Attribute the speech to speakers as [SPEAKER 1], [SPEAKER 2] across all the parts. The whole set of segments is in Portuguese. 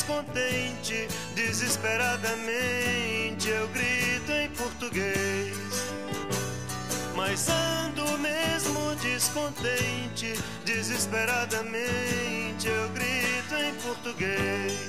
[SPEAKER 1] descontente, desesperadamente eu grito em português. Mas ando mesmo descontente, desesperadamente eu grito em português.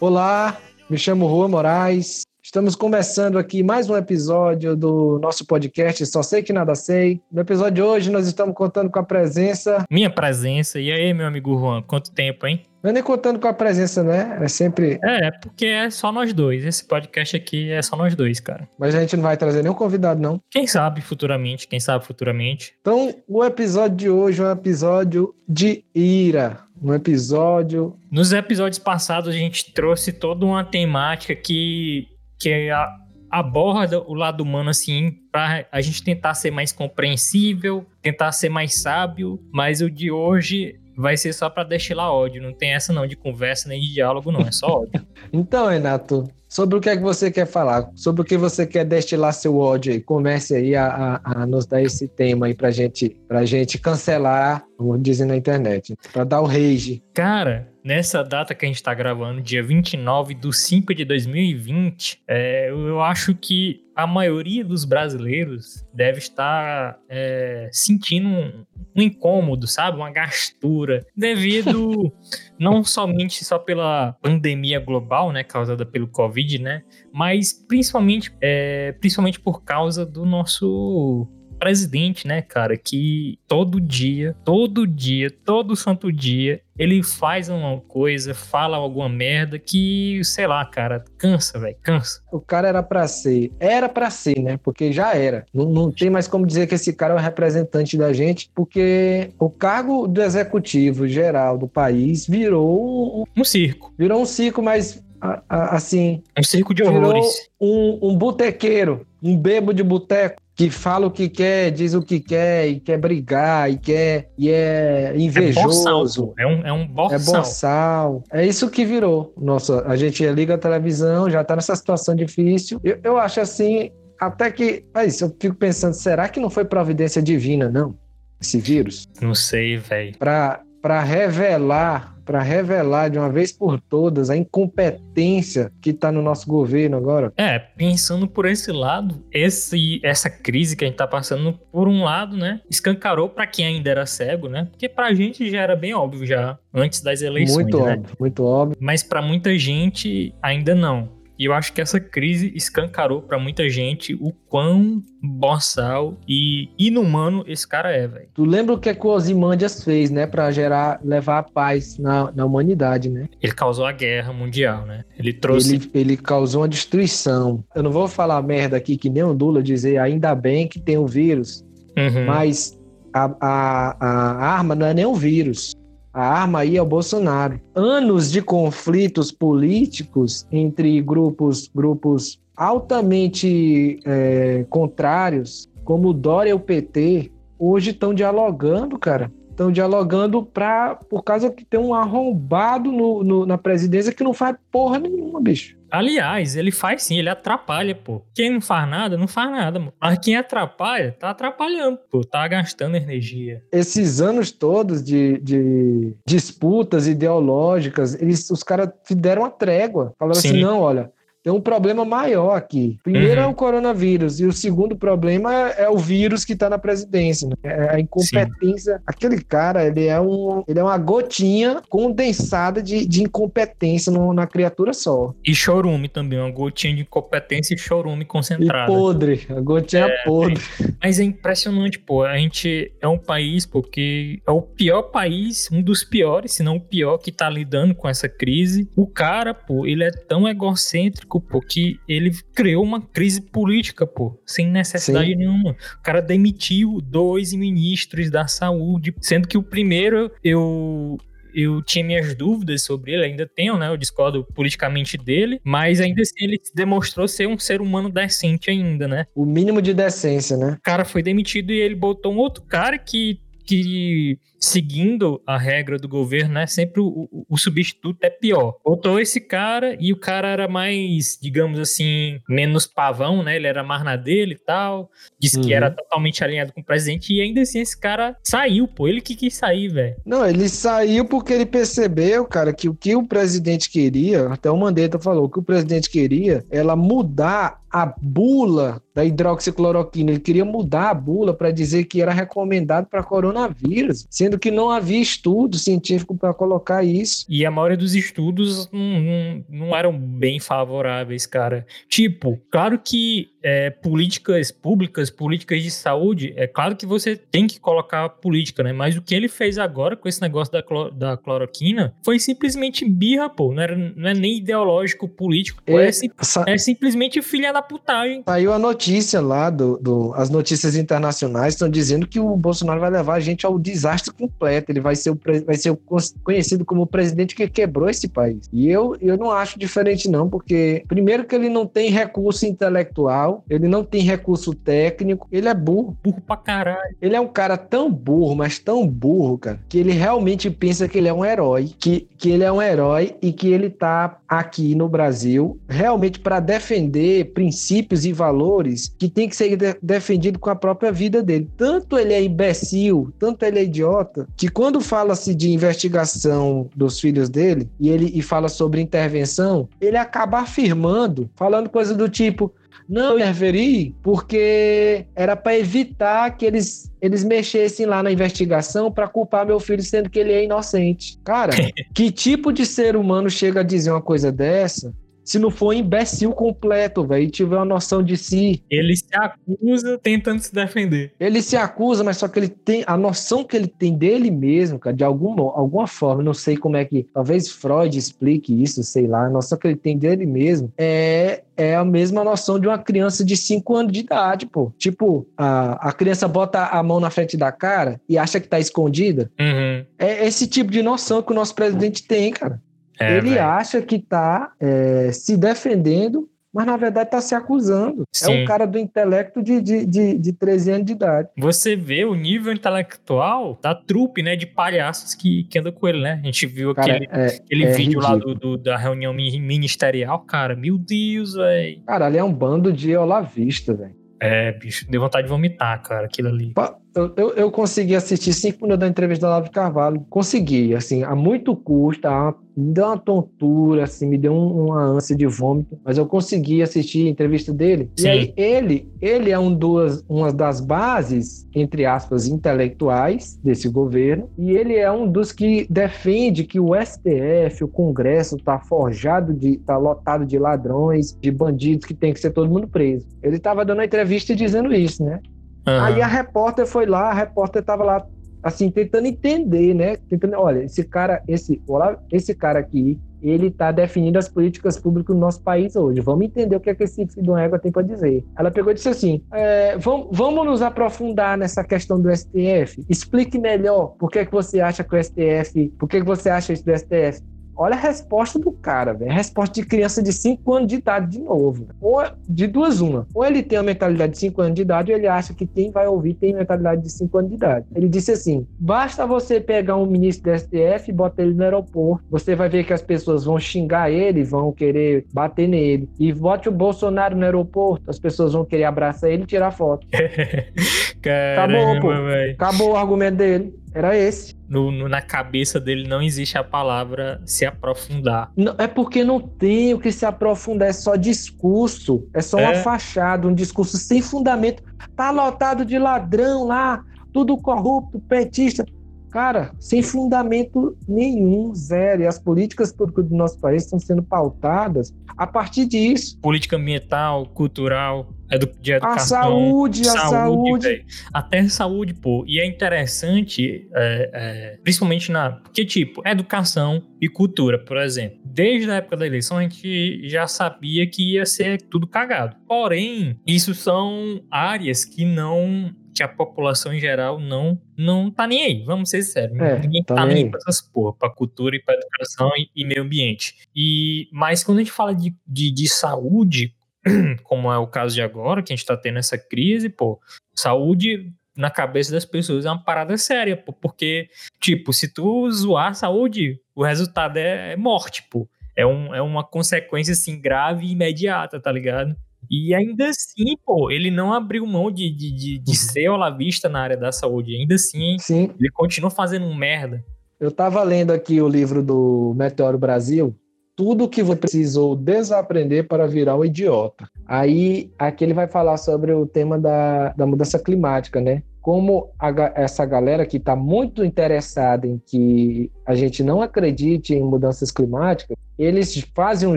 [SPEAKER 2] Olá, me chamo Rua Moraes, Estamos começando aqui mais um episódio do nosso podcast Só Sei Que Nada Sei. No episódio de hoje, nós estamos contando com a presença.
[SPEAKER 3] Minha presença. E aí, meu amigo Juan, quanto tempo, hein?
[SPEAKER 2] Não é nem contando com a presença, né? É sempre.
[SPEAKER 3] É, porque é só nós dois. Esse podcast aqui é só nós dois, cara.
[SPEAKER 2] Mas a gente não vai trazer nenhum convidado, não.
[SPEAKER 3] Quem sabe futuramente, quem sabe futuramente.
[SPEAKER 2] Então, o episódio de hoje é um episódio de ira. Um episódio.
[SPEAKER 3] Nos episódios passados, a gente trouxe toda uma temática que que a, aborda o lado humano assim para a gente tentar ser mais compreensível, tentar ser mais sábio, mas o de hoje vai ser só para destilar ódio, não tem essa não de conversa nem de diálogo não, é só ódio.
[SPEAKER 2] então, Renato, sobre o que é que você quer falar? Sobre o que você quer destilar seu ódio aí? Comece aí a, a, a nos dar esse tema aí pra gente, pra gente cancelar, como dizem na internet, para dar o rage.
[SPEAKER 3] Cara, nessa data que a gente está gravando, dia 29 de 5 de 2020, é, eu acho que a maioria dos brasileiros deve estar é, sentindo um, um, incômodo, sabe? Uma gastura, devido não somente só pela pandemia global, né, causada pelo Covid, né, mas principalmente, é, principalmente por causa do nosso presidente, né, cara, que todo dia, todo dia, todo santo dia, ele faz uma coisa, fala alguma merda que, sei lá, cara, cansa, velho, cansa.
[SPEAKER 2] O cara era para ser, era para ser, né? Porque já era. Não, não tem mais como dizer que esse cara é o representante da gente, porque o cargo do executivo geral do país virou
[SPEAKER 3] um, um circo.
[SPEAKER 2] Virou um circo, mas assim.
[SPEAKER 3] Um circo de horrores.
[SPEAKER 2] Um, um botequeiro, um bebo de boteco que fala o que quer, diz o que quer, e quer brigar, e quer, e é invejoso.
[SPEAKER 3] É, um, é um boçal.
[SPEAKER 2] É boçal. É isso que virou. Nossa, a gente liga a televisão, já tá nessa situação difícil. Eu, eu acho assim, até que. É isso, eu fico pensando, será que não foi providência divina, não? Esse vírus?
[SPEAKER 3] Não sei, velho.
[SPEAKER 2] Pra, pra revelar para revelar de uma vez por todas a incompetência que está no nosso governo agora.
[SPEAKER 3] É, pensando por esse lado, esse, essa crise que a gente está passando, por um lado, né, escancarou para quem ainda era cego, né? Porque para a gente já era bem óbvio já antes das eleições,
[SPEAKER 2] Muito
[SPEAKER 3] né?
[SPEAKER 2] óbvio, muito óbvio.
[SPEAKER 3] Mas para muita gente ainda não. E eu acho que essa crise escancarou para muita gente o quão boçal e inumano esse cara é, velho.
[SPEAKER 2] Tu lembra o que, é que o Ozymandias fez, né, para gerar, levar a paz na, na humanidade, né?
[SPEAKER 3] Ele causou a guerra mundial, né? Ele trouxe.
[SPEAKER 2] Ele, ele causou uma destruição. Eu não vou falar merda aqui que nem o Dula dizer ainda bem que tem o vírus, uhum. mas a, a, a arma não é nem o vírus. A arma aí é o Bolsonaro. Anos de conflitos políticos entre grupos, grupos altamente é, contrários, como o Dória e o PT, hoje estão dialogando, cara. Estão dialogando pra, por causa que tem um arrombado no, no, na presidência que não faz porra nenhuma, bicho.
[SPEAKER 3] Aliás, ele faz sim, ele atrapalha, pô. Quem não faz nada, não faz nada, mano. Mas quem atrapalha, tá atrapalhando, pô. Tá gastando energia.
[SPEAKER 2] Esses anos todos de, de disputas ideológicas, eles, os caras deram uma trégua. Falaram assim, sim. assim, não, olha, tem um problema maior aqui. Primeiro uhum. é o coronavírus, e o segundo problema é, é o vírus que está na presidência. Né? É a incompetência. Sim. Aquele cara, ele é, um, ele é uma gotinha condensada de, de incompetência no, na criatura só.
[SPEAKER 3] E chorume também, uma gotinha de incompetência e chorume concentrado.
[SPEAKER 2] E podre, a gotinha é, podre.
[SPEAKER 3] Mas é impressionante, pô. A gente é um país, pô, que é o pior país, um dos piores, se não o pior, que tá lidando com essa crise. O cara, pô, ele é tão egocêntrico político, pô, que ele criou uma crise política, pô, sem necessidade Sim. nenhuma. O cara demitiu dois ministros da saúde, sendo que o primeiro eu eu tinha minhas dúvidas sobre ele, ainda tenho, né? Eu discordo politicamente dele, mas ainda assim ele demonstrou ser um ser humano decente ainda, né?
[SPEAKER 2] O mínimo de decência, né?
[SPEAKER 3] O cara foi demitido e ele botou um outro cara que que seguindo a regra do governo, né, sempre o, o, o, substituto é pior. Botou esse cara e o cara era mais, digamos assim, menos pavão, né? Ele era mais na dele e tal. Disse uhum. que era totalmente alinhado com o presidente e ainda assim esse cara saiu, pô. Ele que quis sair, velho.
[SPEAKER 2] Não, ele saiu porque ele percebeu, cara, que o que o presidente queria, até o Mandetta falou, que o presidente queria era mudar a bula da hidroxicloroquina. Ele queria mudar a bula para dizer que era recomendado para coronavírus, sendo que não havia estudo científico para colocar isso.
[SPEAKER 3] E a maioria dos estudos não, não, não eram bem favoráveis, cara. Tipo, claro que é, políticas públicas, políticas de saúde, é claro que você tem que colocar política, né? Mas o que ele fez agora com esse negócio da, cloro, da cloroquina foi simplesmente birra, pô. Não, era, não é nem ideológico, político. Pô, é, é, é, simplesmente filha da putagem.
[SPEAKER 2] Saiu a notícia lá, do, do as notícias internacionais estão dizendo que o Bolsonaro vai levar a gente ao desastre completo. Ele vai ser, o, vai ser o, conhecido como o presidente que quebrou esse país. E eu, eu não acho diferente, não, porque, primeiro, que ele não tem recurso intelectual ele não tem recurso técnico, ele é burro.
[SPEAKER 3] Burro pra caralho.
[SPEAKER 2] Ele é um cara tão burro, mas tão burro, cara, que ele realmente pensa que ele é um herói, que, que ele é um herói e que ele tá aqui no Brasil realmente para defender princípios e valores que tem que ser de defendido com a própria vida dele. Tanto ele é imbecil, tanto ele é idiota, que quando fala-se de investigação dos filhos dele e ele e fala sobre intervenção, ele acaba afirmando, falando coisa do tipo: não interferi porque era para evitar que eles, eles mexessem lá na investigação para culpar meu filho, sendo que ele é inocente. Cara, que tipo de ser humano chega a dizer uma coisa dessa se não for imbecil completo, velho, e tiver uma noção de si.
[SPEAKER 3] Ele se acusa tentando se defender.
[SPEAKER 2] Ele se acusa, mas só que ele tem a noção que ele tem dele mesmo, cara, de alguma, alguma forma, não sei como é que, talvez Freud explique isso, sei lá, a noção que ele tem dele mesmo é é a mesma noção de uma criança de 5 anos de idade, pô. Tipo, a, a criança bota a mão na frente da cara e acha que tá escondida.
[SPEAKER 3] Uhum.
[SPEAKER 2] É esse tipo de noção que o nosso presidente tem, cara. É, ele véio. acha que está é, se defendendo, mas na verdade está se acusando. Sim. É um cara do intelecto de, de, de, de 13 anos de idade.
[SPEAKER 3] Você vê o nível intelectual da trupe, né, de palhaços que, que anda com ele, né? A gente viu cara, aquele, é, aquele é vídeo ridículo. lá do, do, da reunião ministerial, cara, meu Deus, velho.
[SPEAKER 2] Cara, ali é um bando de olavista, velho.
[SPEAKER 3] É, bicho, deu vontade de vomitar, cara, aquilo ali.
[SPEAKER 2] Eu, eu, eu consegui assistir cinco minutos da entrevista do Olavo Carvalho. Consegui, assim, a muito custo, a, me deu uma tontura, assim, me deu um, uma ânsia de vômito, mas eu consegui assistir a entrevista dele. Sim. E aí, ele, ele é um duas, uma das bases, entre aspas, intelectuais desse governo, e ele é um dos que defende que o STF, o Congresso, tá forjado de, tá lotado de ladrões, de bandidos que tem que ser todo mundo preso. Ele estava dando uma entrevista dizendo isso, né? Uhum. Aí a repórter foi lá, a repórter estava lá, assim, tentando entender, né? Tentando, olha, esse cara, esse, olha, esse cara aqui, ele está definindo as políticas públicas do nosso país hoje. Vamos entender o que, é que esse filho de uma égua tem para dizer. Ela pegou e disse assim: é, vamos, vamos nos aprofundar nessa questão do STF. Explique melhor por que, é que você acha que o STF, por que, é que você acha isso do STF? Olha a resposta do cara, velho. Resposta de criança de 5 anos de idade de novo. Ou de duas uma. Ou ele tem a mentalidade de 5 anos de idade, ou ele acha que quem vai ouvir tem mentalidade de 5 anos de idade. Ele disse assim: basta você pegar um ministro do STF e botar ele no aeroporto. Você vai ver que as pessoas vão xingar ele, vão querer bater nele. E bote o Bolsonaro no aeroporto, as pessoas vão querer abraçar ele e tirar foto.
[SPEAKER 3] Caramba, Acabou, pô.
[SPEAKER 2] Véio. Acabou o argumento dele. Era esse.
[SPEAKER 3] No, no, na cabeça dele não existe a palavra se aprofundar.
[SPEAKER 2] Não, é porque não tem o que se aprofundar, é só discurso. É só é. uma fachada, um discurso sem fundamento. Tá lotado de ladrão lá, tudo corrupto, petista. Cara, sem fundamento nenhum, zero. E as políticas públicas do nosso país estão sendo pautadas a partir disso.
[SPEAKER 3] Política ambiental, cultural, edu de educação.
[SPEAKER 2] A saúde, saúde a saúde.
[SPEAKER 3] Até saúde, pô. E é interessante, é, é, principalmente na. Porque, tipo, educação e cultura, por exemplo. Desde a época da eleição, a gente já sabia que ia ser tudo cagado. Porém, isso são áreas que não que a população em geral não não tá nem aí, vamos ser sérios. É, Ninguém tá, tá nem aí pra essas porra, pra cultura e pra educação e, e, meio ambiente. E, mas quando a gente fala de, de, de saúde, como é o caso de agora, que a gente tá tendo essa crise, pô, saúde na cabeça das pessoas é uma parada séria, pô, porque, tipo, se tu zoar a saúde, o resultado é, é morte, pô. É, um, é uma consequência, assim, grave e imediata, tá ligado? E ainda assim, pô, ele não abriu mão de, de, de, de uhum. ser olavista na área da saúde. Ainda assim, Sim. ele continua fazendo merda.
[SPEAKER 2] Eu tava lendo aqui o livro do Meteoro Brasil, tudo que você precisou desaprender para virar um idiota. Aí, aqui ele vai falar sobre o tema da, da mudança climática, né? Como a, essa galera que está muito interessada em que a gente não acredite em mudanças climáticas, eles fazem um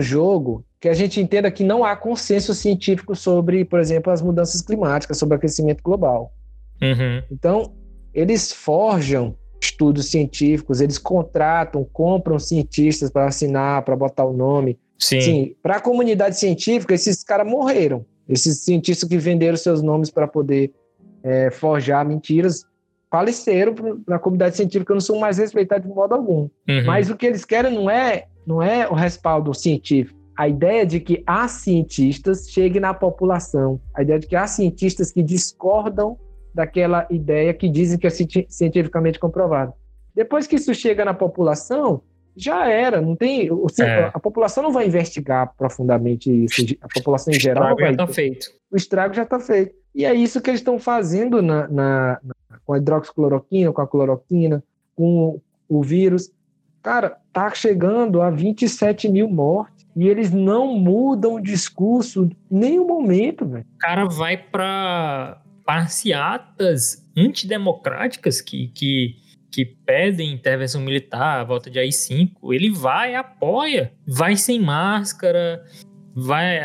[SPEAKER 2] jogo que a gente entenda que não há consenso científico sobre, por exemplo, as mudanças climáticas, sobre o aquecimento global.
[SPEAKER 3] Uhum.
[SPEAKER 2] Então, eles forjam estudos científicos, eles contratam, compram cientistas para assinar, para botar o nome.
[SPEAKER 3] Sim. Sim
[SPEAKER 2] para a comunidade científica, esses caras morreram. Esses cientistas que venderam seus nomes para poder é, forjar mentiras faleceram na comunidade científica, não são mais respeitados de modo algum. Uhum. Mas o que eles querem não é, não é o respaldo científico. A ideia de que há cientistas chegue na população, a ideia de que há cientistas que discordam daquela ideia que dizem que é cientificamente comprovado. Depois que isso chega na população, já era, não tem. O, é. A população não vai investigar profundamente isso. A população em geral.
[SPEAKER 3] O estrago já está feito.
[SPEAKER 2] O estrago já está feito. E é isso que eles estão fazendo na, na, na, com a hidroxicloroquina, com a cloroquina, com o vírus. Cara, tá chegando a 27 mil mortes. E eles não mudam o discurso em nenhum momento, velho.
[SPEAKER 3] O cara vai para passeatas antidemocráticas que, que, que pedem intervenção militar, a volta de AI-5, ele vai apoia, vai sem máscara, vai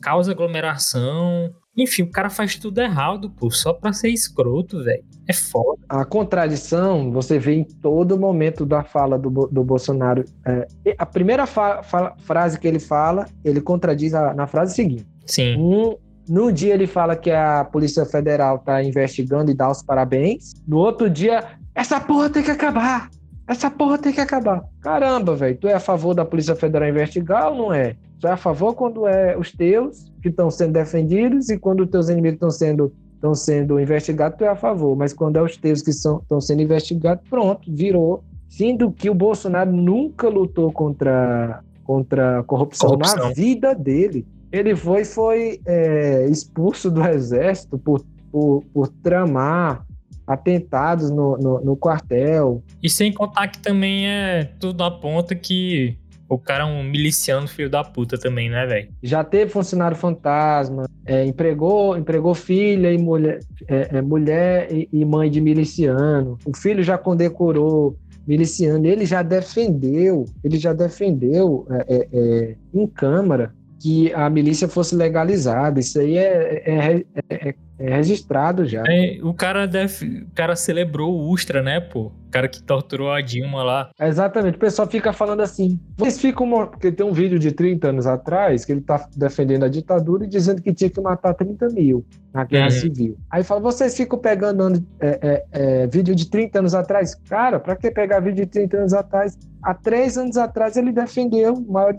[SPEAKER 3] causa aglomeração. Enfim, o cara faz tudo errado, pô, só pra ser escroto, velho. É foda.
[SPEAKER 2] A contradição você vê em todo momento da fala do, do Bolsonaro. É, a primeira fa fa frase que ele fala, ele contradiz a, na frase seguinte.
[SPEAKER 3] Sim.
[SPEAKER 2] Um, no dia ele fala que a Polícia Federal está investigando e dá os parabéns. No outro dia, essa porra tem que acabar. Essa porra tem que acabar. Caramba, velho, tu é a favor da Polícia Federal investigar ou não é? Tu é a favor quando é os teus que estão sendo defendidos e quando os teus inimigos estão sendo estão sendo investigados, tu é a favor, mas quando é os teus que estão sendo investigados, pronto, virou. Sendo que o Bolsonaro nunca lutou contra, contra a corrupção, corrupção. na vida dele. Ele foi, foi é, expulso do exército por, por, por tramar atentados no, no, no, quartel.
[SPEAKER 3] E sem contar que também é tudo aponta que o cara é um miliciano filho da puta também, né, velho?
[SPEAKER 2] Já teve funcionário fantasma, é, empregou, empregou filha e mulher, é, é, mulher e, e, mãe de miliciano. O filho já condecorou miliciano. Ele já defendeu, ele já defendeu é, é, é, em Câmara que a milícia fosse legalizada. Isso aí é, é, é, é registrado já.
[SPEAKER 3] É, o cara deve, o cara celebrou o Ustra, né, pô? O cara que torturou a Dilma lá.
[SPEAKER 2] Exatamente. O pessoal fica falando assim. Vocês ficam. Porque tem um vídeo de 30 anos atrás que ele tá defendendo a ditadura e dizendo que tinha que matar 30 mil na guerra uhum. civil. Aí fala, vocês ficam pegando é, é, é, vídeo de 30 anos atrás? Cara, pra que pegar vídeo de 30 anos atrás? Há três anos atrás ele defendeu o maior,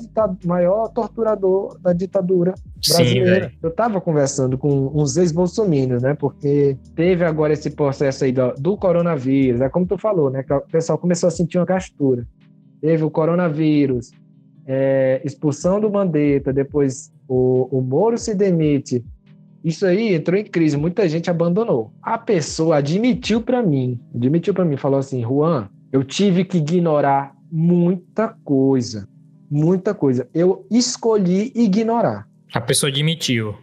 [SPEAKER 2] maior torturador da ditadura brasileira. Sim, Eu tava conversando com uns ex-bolsominions, né? Porque teve agora esse processo aí do, do coronavírus, é como tu falou, né? Que o pessoal começou a sentir uma gastura. Teve o coronavírus, é, expulsão do Mandetta, depois o, o Moro se demite. Isso aí entrou em crise, muita gente abandonou. A pessoa admitiu para mim, admitiu para mim, falou assim, Juan, eu tive que ignorar muita coisa, muita coisa. Eu escolhi ignorar.
[SPEAKER 3] A pessoa admitiu.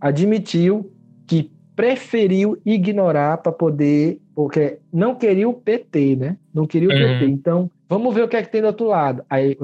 [SPEAKER 2] Admitiu que preferiu ignorar para poder, porque não queria o PT, né? Não queria o uhum. PT. Então, vamos ver o que é que tem do outro lado. Aí,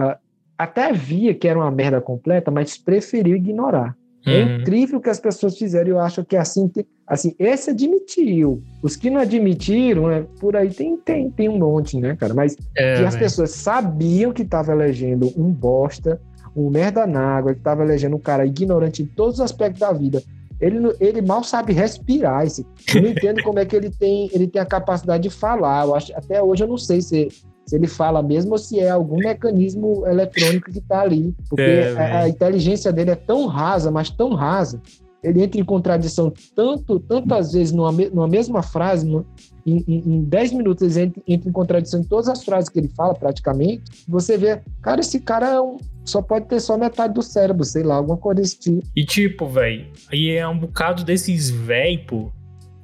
[SPEAKER 2] até via que era uma merda completa, mas preferiu ignorar. É uhum. É incrível o que as pessoas fizeram. Eu acho que assim, assim, esse admitiu. Os que não admitiram, é, por aí tem, tem, tem um monte, né, cara? Mas é, que as pessoas sabiam que estava elegendo um bosta, um merda na água, que estava elegendo um cara ignorante em todos os aspectos da vida. Ele, ele mal sabe respirar. Esse, eu não entendo como é que ele tem, ele tem a capacidade de falar. Eu acho, até hoje eu não sei se, se ele fala mesmo ou se é algum mecanismo eletrônico que está ali. Porque é, a, a, inteligência dele é tão rasa, mas tão rasa, ele entra em contradição tanto, tantas vezes numa, numa mesma frase, no, em, em 10 minutos ele entra, entra, em contradição em todas as frases que ele fala, praticamente. Você vê, cara, esse cara é um, só pode ter só metade do cérebro, sei lá, alguma coisa desse tipo.
[SPEAKER 3] E tipo, velho, aí é um bocado desses véi, pô,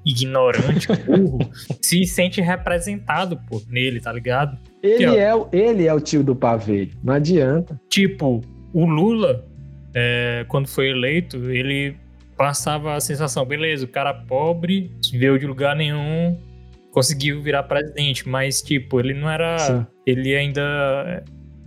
[SPEAKER 3] ignorante, burro, se sente representado, pô, nele, tá ligado?
[SPEAKER 2] Ele, é, ele é o tio do pavê, não adianta.
[SPEAKER 3] Tipo, o Lula, é, quando foi eleito, ele passava a sensação, beleza, o cara pobre, veio de lugar nenhum, conseguiu virar presidente, mas, tipo, ele não era. Sim. Ele ainda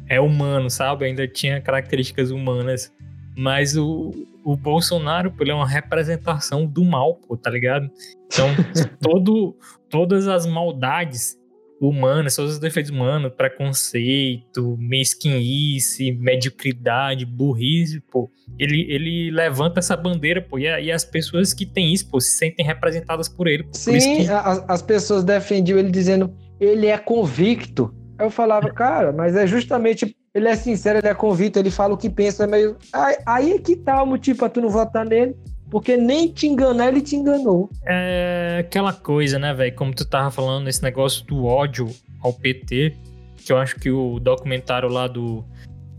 [SPEAKER 3] é humano, sabe? Ainda tinha características humanas. Mas o, o Bolsonaro, ele é uma representação do mal, pô, tá ligado? Então, todo, todas as maldades humanas, todos os defeitos humanos, preconceito, mesquinice, mediocridade, burrice, pô, ele, ele levanta essa bandeira, pô, e, e as pessoas que têm isso, pô, se sentem representadas por ele. Pô,
[SPEAKER 2] Sim,
[SPEAKER 3] por
[SPEAKER 2] que... as, as pessoas defendiam ele dizendo, ele é convicto. Eu falava, cara, mas é justamente ele é sincero, ele é convicto, ele fala o que pensa, é meio. Aí, que tá o motivo pra tu não votar nele. Porque nem te enganar, ele te enganou.
[SPEAKER 3] É aquela coisa, né, velho? Como tu tava falando, esse negócio do ódio ao PT, que eu acho que o documentário lá do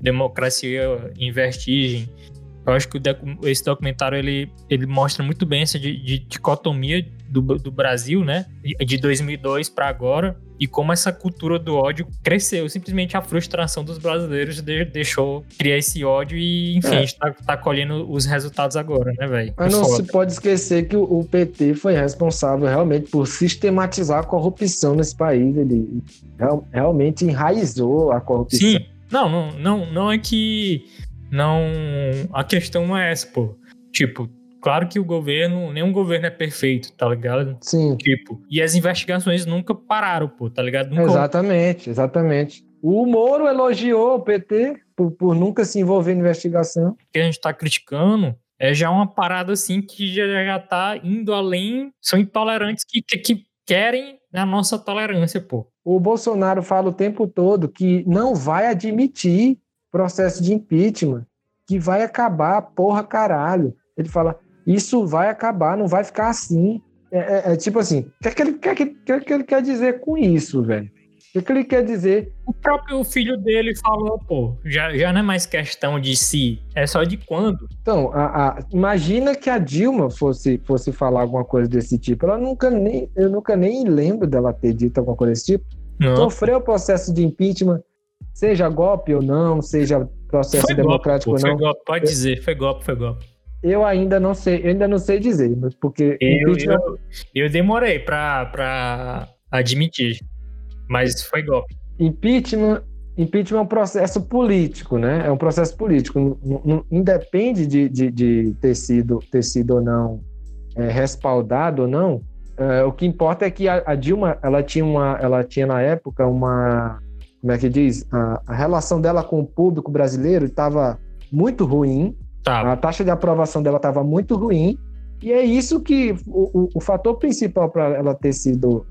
[SPEAKER 3] Democracia em Vertigem, eu acho que esse documentário ele, ele mostra muito bem essa de, de dicotomia do, do Brasil, né? De 2002 para agora e como essa cultura do ódio cresceu. Simplesmente a frustração dos brasileiros de, deixou criar esse ódio e, enfim, é. a gente tá, tá, colhendo os resultados agora, né, velho?
[SPEAKER 2] Mas não Foda. se pode esquecer que o, o, PT foi responsável realmente por sistematizar a corrupção nesse país. Ele real, realmente enraizou a corrupção. Sim.
[SPEAKER 3] Não, não, não, não é que. Não. A questão não é essa, pô. Tipo, Claro que o governo, nenhum governo é perfeito, tá ligado?
[SPEAKER 2] Sim.
[SPEAKER 3] Tipo, e as investigações nunca pararam, pô, tá ligado? Nunca...
[SPEAKER 2] Exatamente, exatamente. O Moro elogiou o PT por, por nunca se envolver em investigação. O
[SPEAKER 3] que a gente tá criticando é já uma parada assim que já, já tá indo além, são intolerantes que, que, que querem a nossa tolerância, pô.
[SPEAKER 2] O Bolsonaro fala o tempo todo que não vai admitir processo de impeachment, que vai acabar, porra caralho. Ele fala, isso vai acabar, não vai ficar assim. É, é, é tipo assim, o que, é que, ele, que, que, que ele quer dizer com isso, velho? O que, que ele quer dizer?
[SPEAKER 3] O próprio filho dele falou, pô, já, já não é mais questão de si, é só de quando.
[SPEAKER 2] Então, a, a, imagina que a Dilma fosse, fosse falar alguma coisa desse tipo. Ela nunca nem, eu nunca nem lembro dela ter dito alguma coisa desse tipo. Sofreu o processo de impeachment, seja golpe ou não, seja processo foi democrático golpe, ou não.
[SPEAKER 3] Foi golpe, pode dizer, foi golpe, foi golpe.
[SPEAKER 2] Eu ainda não sei, eu ainda não sei dizer, mas porque
[SPEAKER 3] eu, eu, eu demorei para admitir, mas foi golpe.
[SPEAKER 2] Impeachment, impeachment é um processo político, né? É um processo político. Não, não, independe de, de, de, ter, sido, ter sido ou não é, respaldado ou não. É, o que importa é que a, a, Dilma, ela tinha, uma, ela tinha na época uma, como é que diz? A, a relação dela com o público brasileiro estava muito ruim Tá. A taxa de aprovação dela estava muito ruim. E é isso que o, o, o fator principal para ela ter sido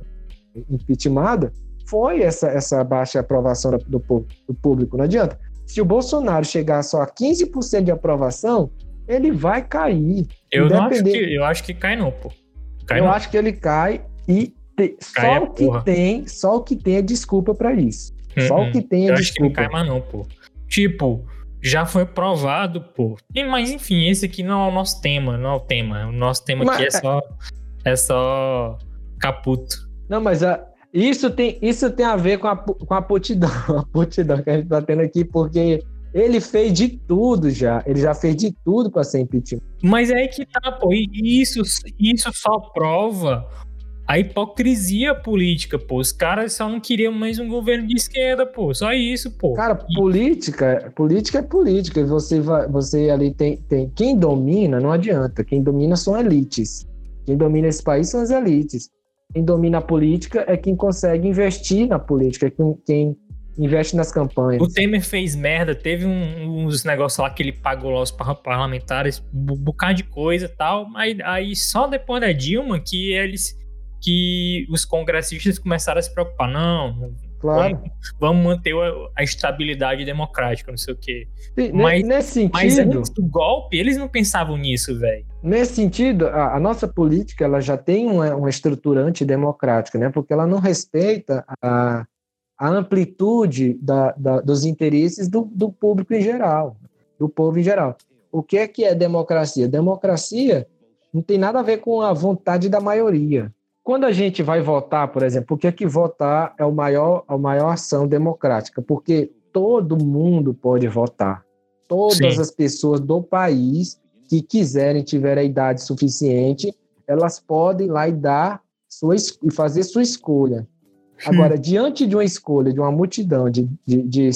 [SPEAKER 2] impeachmentada foi essa, essa baixa aprovação do, do público. Não adianta. Se o Bolsonaro chegar só a 15% de aprovação, ele vai cair.
[SPEAKER 3] Eu não acho que, eu acho que cai não, pô.
[SPEAKER 2] Cai eu não. acho que ele cai e te, só o que porra. tem, só o que tem é desculpa para isso. Hum, só o que tem é
[SPEAKER 3] eu
[SPEAKER 2] desculpa.
[SPEAKER 3] Acho que não cai mais não, pô. Tipo, já foi provado, pô. E, mas enfim, esse aqui não é o nosso tema, não é o tema. O nosso tema mas, aqui é só é só caputo.
[SPEAKER 2] Não, mas a, isso tem isso tem a ver com a, com a putidão, a putidão que a gente tá tendo aqui, porque ele fez de tudo já. Ele já fez de tudo para ser impeachment.
[SPEAKER 3] Mas é aí que tá, pô. E isso, isso só prova a hipocrisia política, pô. Os caras só não queriam mais um governo de esquerda, pô. Só isso, pô.
[SPEAKER 2] Cara, e... política, política é política. Você vai, você ali tem, tem quem domina, não adianta. Quem domina são elites. Quem domina esse país são as elites. Quem domina a política é quem consegue investir na política, é quem, quem investe nas campanhas.
[SPEAKER 3] O Temer fez merda, teve um, uns negócios lá que ele pagou lá os parlamentares, um bocado de coisa e tal, aí, aí só depois da Dilma que eles que os congressistas começaram a se preocupar. Não,
[SPEAKER 2] Claro.
[SPEAKER 3] Vamos, vamos manter a, estabilidade democrática, não sei o quê.
[SPEAKER 2] Sim, mas, nesse sentido. Mas
[SPEAKER 3] antes do golpe, eles não pensavam nisso, velho.
[SPEAKER 2] Nesse sentido, a, a, nossa política ela já tem uma, uma estrutura antidemocrática, né? Porque ela não respeita a, a amplitude da, da, dos interesses do, do público em geral, do povo em geral. O que é que é democracia? Democracia não tem nada a ver com a vontade da maioria. Quando a gente vai votar, por exemplo, por que, é que votar é o maior, a maior ação democrática? Porque todo mundo pode votar. Todas Sim. as pessoas do país que quiserem, tiver a idade suficiente, elas podem ir lá e dar sua, e fazer sua escolha. Agora, hum. diante de uma escolha de uma multidão de, de, de,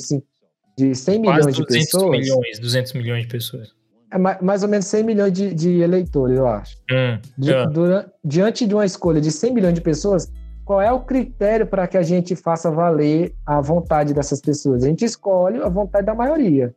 [SPEAKER 2] de 100 milhões de pessoas.
[SPEAKER 3] milhões, 200 milhões de pessoas.
[SPEAKER 2] É mais ou menos 100 milhões de, de eleitores, eu acho. Hum, de, é. durante, diante de uma escolha de 100 milhões de pessoas, qual é o critério para que a gente faça valer a vontade dessas pessoas? A gente escolhe a vontade da maioria.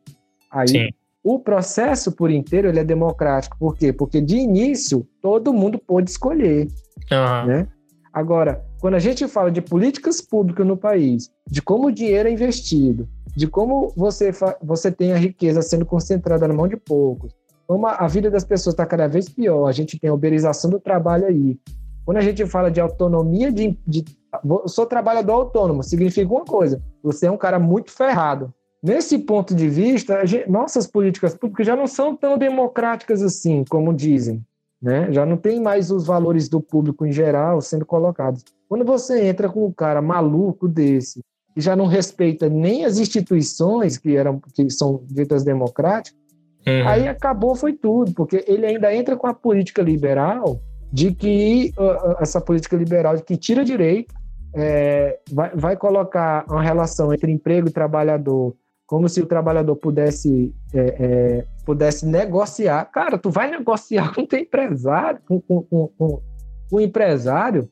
[SPEAKER 2] Aí, Sim. o processo por inteiro ele é democrático. Por quê? Porque de início todo mundo pôde escolher. Uhum. Né? Agora, quando a gente fala de políticas públicas no país, de como o dinheiro é investido, de como você, você tem a riqueza sendo concentrada na mão de poucos, como a, vida das pessoas está cada vez pior, a gente tem a uberização do trabalho aí. Quando a gente fala de autonomia de, de sou trabalhador autônomo, significa uma coisa, você é um cara muito ferrado. Nesse ponto de vista, gente, nossas políticas públicas já não são tão democráticas assim, como dizem. Né? Já não tem mais os valores do público em geral sendo colocados. Quando você entra com um cara maluco desse, que já não respeita nem as instituições que eram que são ditas democráticas, uhum. aí acabou foi tudo, porque ele ainda entra com a política liberal de que uh, essa política liberal de que tira direito, é, vai, vai colocar uma relação entre emprego e trabalhador como se o trabalhador pudesse é, é, pudesse negociar. Cara, tu vai negociar com o empresário, com, com, com, com o empresário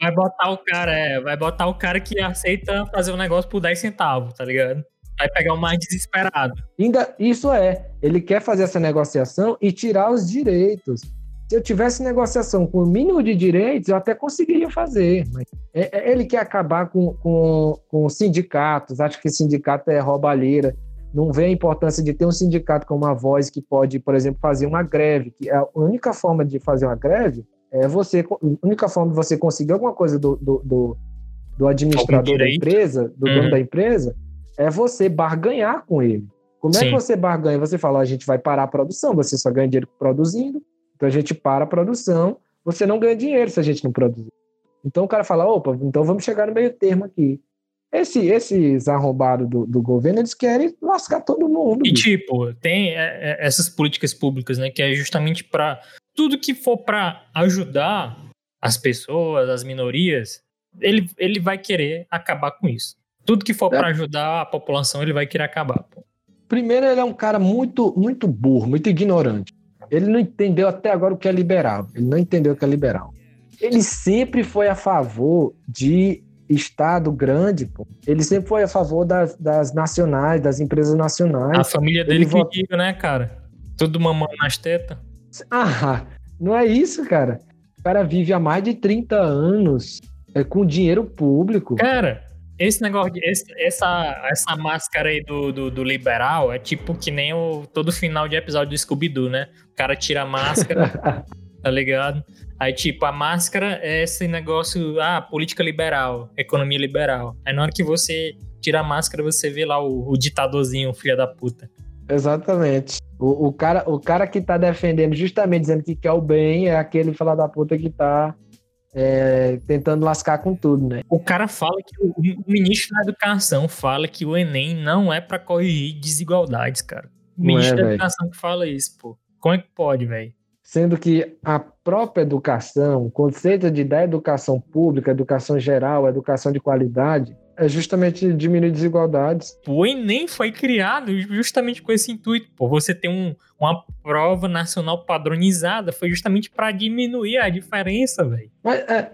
[SPEAKER 3] Vai botar o cara, é, vai botar o cara que aceita fazer um negócio por 10 centavos, tá ligado? Vai pegar o mais desesperado.
[SPEAKER 2] Ainda, isso é, ele quer fazer essa negociação e tirar os direitos. Se eu tivesse negociação com o mínimo de direitos, eu até conseguiria fazer. Mas é, é, ele quer acabar com, com, com sindicatos, acho que sindicato é roubalheira. Não vê a importância de ter um sindicato com uma voz que pode, por exemplo, fazer uma greve, que é a única forma de fazer uma greve é você, a única forma de você conseguir alguma coisa do, do, do, do administrador da empresa, do uhum. dono da empresa, é você barganhar com ele. Como Sim. é que você barganha? Você fala, a gente vai parar a produção, você só ganha dinheiro produzindo, então a gente para a produção, você não ganha dinheiro se a gente não produzir. Então o cara fala, opa, então vamos chegar no meio termo aqui. Esse, esses arrombados do, do governo, eles querem lascar todo mundo.
[SPEAKER 3] E, bicho. tipo, tem é, é, essas políticas públicas, né, que é justamente para tudo que for para ajudar as pessoas, as minorias, ele, ele vai querer acabar com isso. Tudo que for é. para ajudar a população, ele vai querer acabar. Pô.
[SPEAKER 2] Primeiro, ele é um cara muito, muito burro, muito ignorante. Ele não entendeu até agora o que é liberal. Ele não entendeu o que é liberal. Ele sempre foi a favor de Estado grande, pô. Ele sempre foi a favor das, das nacionais, das empresas nacionais.
[SPEAKER 3] A família dele ele que diga, né, cara? Tudo mamando nas tetas.
[SPEAKER 2] Ah, não é isso, cara. O cara vive há mais de 30 anos é, com dinheiro público.
[SPEAKER 3] Cara, esse negócio, de, esse, essa, essa máscara aí do, do, do, liberal é tipo que nem o todo final de episódio do Scooby-Doo, né? O cara tira a máscara, tá ligado? Aí, tipo, a máscara é esse negócio, ah, política liberal, economia liberal. Aí na hora que você tira a máscara, você vê lá o, o ditadorzinho, filho da puta.
[SPEAKER 2] Exatamente. O, o, cara, o cara que tá defendendo, justamente dizendo que quer o bem, é aquele filho da puta que tá é, tentando lascar com tudo, né?
[SPEAKER 3] O cara fala que o, o ministro da Educação fala que o Enem não é para corrigir desigualdades, cara. O não ministro é, da véio. Educação que fala isso, pô. Como é que pode, velho?
[SPEAKER 2] Sendo que a própria educação, o conceito de da educação pública, educação geral, educação de qualidade, é justamente diminuir desigualdades.
[SPEAKER 3] O Enem foi criado justamente com esse intuito. Pô, você tem um, uma prova nacional padronizada, foi justamente para diminuir a diferença, velho.
[SPEAKER 2] Mas é,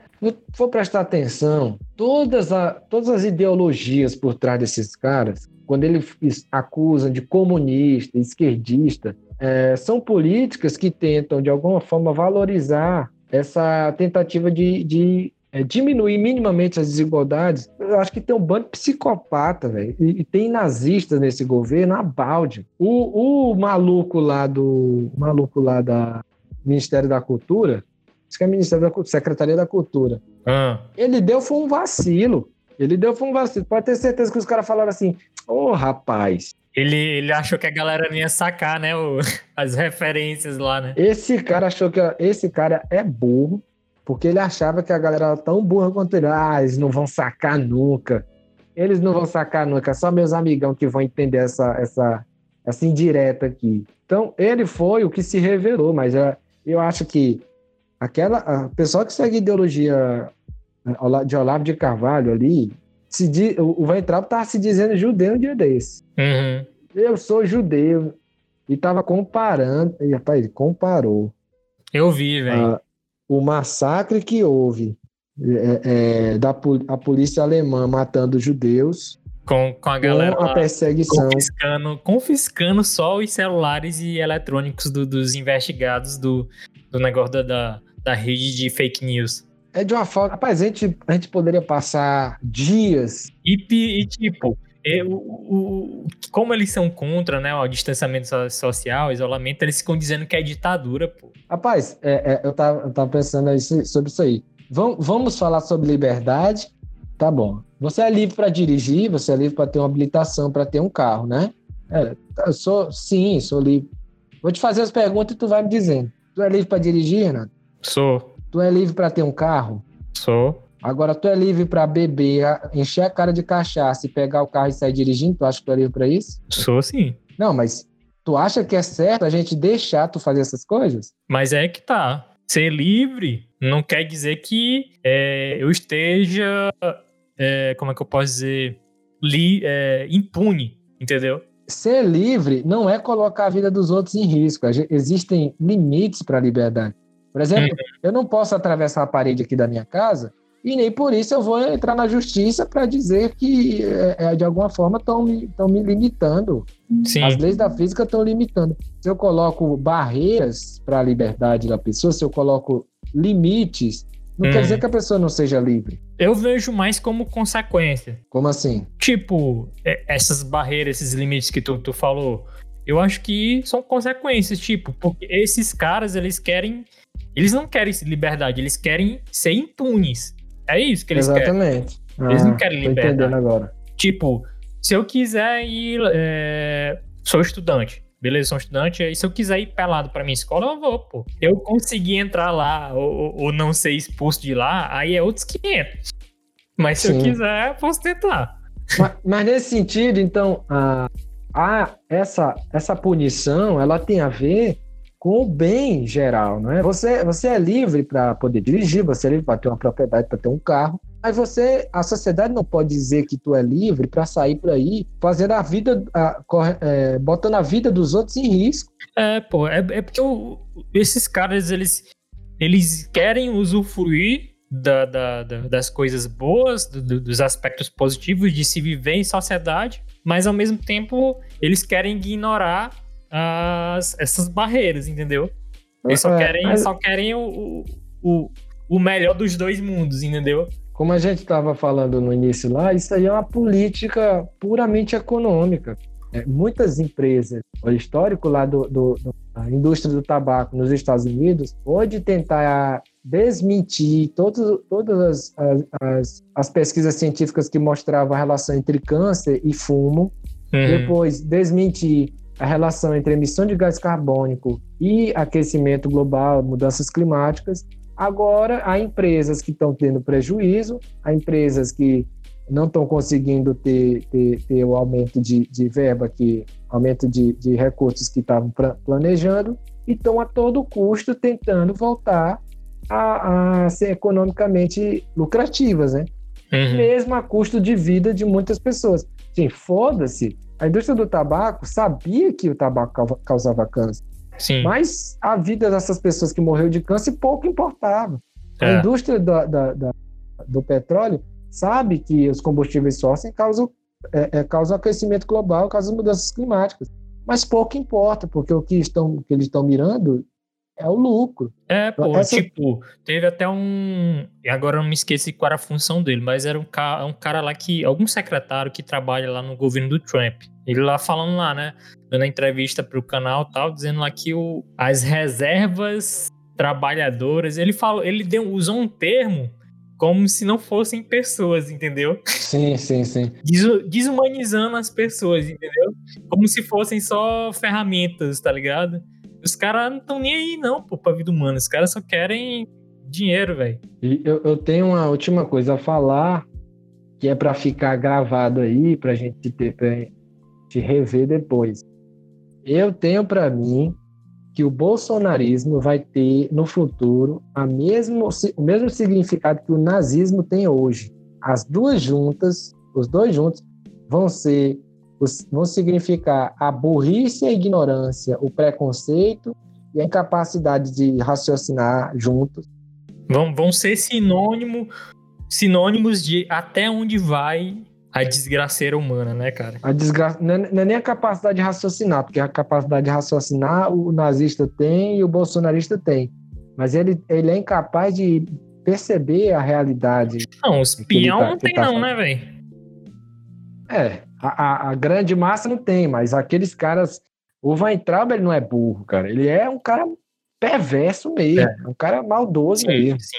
[SPEAKER 2] for prestar atenção, todas, a, todas as ideologias por trás desses caras, quando eles acusam de comunista, esquerdista, é, são políticas que tentam, de alguma forma, valorizar essa tentativa de, de é, diminuir minimamente as desigualdades, eu acho que tem um bando de psicopata, velho. E, e, tem nazistas nesse governo, a balde. O, o maluco lá do. maluco lá da Ministério da Cultura, acho que é Ministério da Cultura, Secretaria da Cultura. Ah. Ele deu foi um vacilo. Ele deu foi um vacilo. Pode ter certeza que os caras falaram assim: Ô oh, rapaz,
[SPEAKER 3] ele, ele achou que a galera não ia sacar, né? O, as referências lá, né?
[SPEAKER 2] Esse cara achou que. Esse cara é burro, porque ele achava que a galera era tão burra quanto ele. Ah, eles não vão sacar nunca. Eles não vão sacar nunca. Só meus amigão que vão entender essa, essa, essa indireta aqui. Então, ele foi o que se revelou, mas eu, acho que aquela. A pessoa que segue ideologia eh, de Olavo de Carvalho ali, se di, o Weintraub estava se dizendo judeu um dia desse. Uhum. Eu sou judeu. E tava comparando. E, rapaz, ele comparou.
[SPEAKER 3] Eu vi, velho.
[SPEAKER 2] O massacre que houve é, é, da a polícia alemã matando judeus.
[SPEAKER 3] Com, com a galera.
[SPEAKER 2] Com a perseguição.
[SPEAKER 3] Confiscando, confiscando só os celulares e eletrônicos do, dos investigados do, do negócio da, da, da rede de fake news.
[SPEAKER 2] É de uma forma. Rapaz, a gente, a gente poderia passar dias.
[SPEAKER 3] E, e tipo, é, o, como eles são contra né, o distanciamento social, isolamento, eles ficam dizendo que é ditadura, pô.
[SPEAKER 2] Rapaz, é, é, eu, tava, eu tava pensando sobre isso aí. Vamos, vamos falar sobre liberdade? Tá bom. Você é livre para dirigir, você é livre para ter uma habilitação, para ter um carro, né? É, eu sou, sim, sou livre. Vou te fazer as perguntas e tu vai me dizendo. Tu é livre para dirigir, Renato?
[SPEAKER 3] Sou.
[SPEAKER 2] Tu é livre para ter um carro?
[SPEAKER 3] Sou.
[SPEAKER 2] Agora, tu é livre para beber, encher a cara de cachaça e pegar o carro e sair dirigindo? Tu acha que tu é livre para isso?
[SPEAKER 3] Sou sim.
[SPEAKER 2] Não, mas tu acha que é certo a gente deixar tu fazer essas coisas?
[SPEAKER 3] Mas é que tá. Ser livre não quer dizer que é, eu esteja, é, como é que eu posso dizer, li, é, impune, entendeu?
[SPEAKER 2] Ser livre não é colocar a vida dos outros em risco. Existem limites para a liberdade. Por exemplo, uhum. eu não posso atravessar a parede aqui da minha casa e nem por isso eu vou entrar na justiça para dizer que, é, é, de alguma forma, estão me, me limitando. Sim. As leis da física estão limitando. Se eu coloco barreiras para a liberdade da pessoa, se eu coloco limites, não hum. quer dizer que a pessoa não seja livre.
[SPEAKER 3] Eu vejo mais como consequência.
[SPEAKER 2] Como assim?
[SPEAKER 3] Tipo, é, essas barreiras, esses limites que tu, tu falou, eu acho que são consequências, tipo, porque esses caras, eles querem eles não querem liberdade, eles querem ser impunes. É isso que eles
[SPEAKER 2] Exatamente.
[SPEAKER 3] querem. Eles
[SPEAKER 2] ah,
[SPEAKER 3] não querem liberdade.
[SPEAKER 2] entendendo agora.
[SPEAKER 3] Tipo, se eu quiser ir. É... Sou estudante. Beleza, sou estudante. E se eu quiser ir pelado pra minha escola, eu vou, pô. Eu conseguir entrar lá ou, ou não ser expulso de lá, aí é outros 500. Mas se Sim. eu quiser, eu posso tentar.
[SPEAKER 2] Mas, mas nesse sentido, então, a, a, essa, essa punição, ela tem a ver com o bem geral, não é? Você, você é livre para poder dirigir, você é livre para ter uma propriedade, para ter um carro, mas você, a sociedade não pode dizer que tu é livre para sair por aí fazendo a vida, a, é, botando a vida dos outros em risco.
[SPEAKER 3] É, pô, é, é porque esses caras, eles, eles querem usufruir da, da, da, das coisas boas, do, dos aspectos positivos de se viver em sociedade, mas ao mesmo tempo eles querem ignorar as, essas barreiras, entendeu? Eles só é, querem, mas... só querem o, o, o melhor dos dois mundos, entendeu?
[SPEAKER 2] Como a gente estava falando no início lá, isso aí é uma política puramente econômica. É, muitas empresas, o histórico lá do, do, da indústria do tabaco nos Estados Unidos, pode tentar desmentir todos, todas as, as, as, pesquisas científicas que mostravam a relação entre câncer e fumo, uhum. depois desmentir a relação entre emissão de gás carbônico e aquecimento global, mudanças climáticas. Agora, há empresas que estão tendo prejuízo, há empresas que não estão conseguindo ter, ter, ter o aumento de, de verba, que, aumento de, de recursos que estavam planejando, e estão a todo custo tentando voltar a, a ser economicamente lucrativas, né? Uhum. Mesmo a custo de vida de muitas pessoas. Sim, foda-se a indústria do tabaco sabia que o tabaco causava câncer. Sim. Mas a vida dessas pessoas que morreram de câncer pouco importava. É. A indústria da, da, da, do petróleo sabe que os combustíveis fósseis causam, é, é, causam aquecimento global, causam mudanças climáticas. Mas pouco importa, porque o que, estão, que eles estão mirando é o lucro.
[SPEAKER 3] É, pô, Essa... tipo, teve até um. Agora eu não me esqueci qual era a função dele, mas era um cara, um cara lá que. Algum secretário que trabalha lá no governo do Trump. Ele lá falando lá, né? Dando a entrevista pro canal e tal, dizendo lá que o, as reservas trabalhadoras. Ele falou, ele deu, usou um termo como se não fossem pessoas, entendeu?
[SPEAKER 2] Sim, sim, sim.
[SPEAKER 3] Desumanizando as pessoas, entendeu? Como se fossem só ferramentas, tá ligado? Os caras não estão nem aí, não, pô, pra vida humana. Os caras só querem dinheiro, velho.
[SPEAKER 2] Eu, eu tenho uma última coisa a falar, que é para ficar gravado aí, pra gente ter, pra te rever depois. Eu tenho para mim que o bolsonarismo vai ter no futuro a mesmo, o mesmo significado que o nazismo tem hoje. As duas juntas, os dois juntos, vão ser vão significar a burrice e a ignorância, o preconceito e a incapacidade de raciocinar juntos.
[SPEAKER 3] Vão, vão ser sinônimo, sinônimos de até onde vai a desgraceira humana, né, cara?
[SPEAKER 2] A desgraça não é, não é, nem a capacidade de raciocinar, porque a capacidade de raciocinar o nazista tem e o bolsonarista tem. Mas ele, ele é incapaz de perceber a realidade.
[SPEAKER 3] Não, os espião tá, não tem, tá não, né, velho?
[SPEAKER 2] É, a, a, a, grande massa não tem, mas aqueles caras. O Weintraub, ele não é burro, cara. Ele é um cara perverso mesmo. É. Um cara maldoso sim, mesmo. Sim.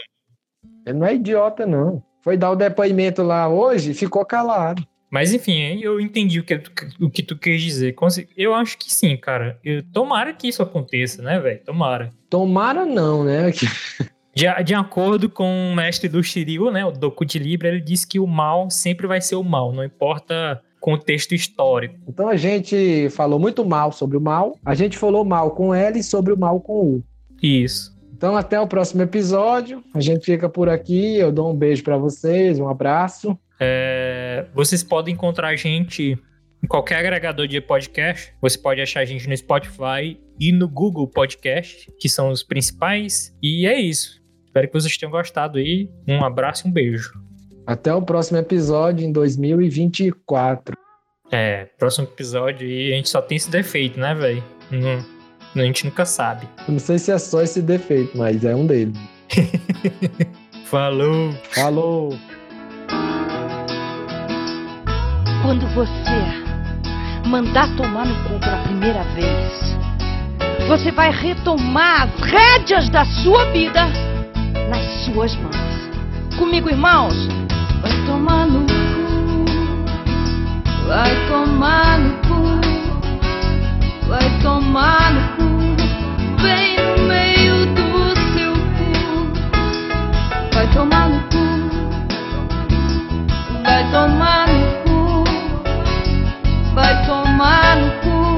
[SPEAKER 2] Ele não é idiota, não foi dar o depoimento lá hoje e ficou calado.
[SPEAKER 3] Mas enfim, eu entendi o que, o que tu quis dizer. Eu acho que sim, cara. Eu, tomara que isso aconteça, né, velho? Tomara.
[SPEAKER 2] Tomara não, né?
[SPEAKER 3] De, de acordo com o mestre do Shiryu, né, o Doku de Libra, ele disse que o mal sempre vai ser o mal, não importa contexto histórico.
[SPEAKER 2] Então a gente falou muito mal sobre o mal, a gente falou mal com L sobre o mal com U.
[SPEAKER 3] Isso.
[SPEAKER 2] Então, até o próximo episódio. A gente fica por aqui. Eu dou um beijo para vocês, um abraço.
[SPEAKER 3] É, vocês podem encontrar a gente em qualquer agregador de podcast. Você pode achar a gente no Spotify e no Google Podcast, que são os principais. E é isso. Espero que vocês tenham gostado aí. Um abraço e um beijo.
[SPEAKER 2] Até o próximo episódio em 2024.
[SPEAKER 3] É, próximo episódio e a gente só tem esse defeito, né, velho? A gente nunca sabe.
[SPEAKER 2] Eu não sei se é só esse defeito, mas é um deles.
[SPEAKER 3] Falou!
[SPEAKER 2] Falou!
[SPEAKER 4] Quando você mandar tomar no cu pela primeira vez, você vai retomar as rédeas da sua vida nas suas mãos. Comigo, irmãos? tomar no cu, vai tomar no cu, vai tomar no cu, bem no meio do seu cu, vai tomar no cu, vai tomar no cu, vai tomar no cu.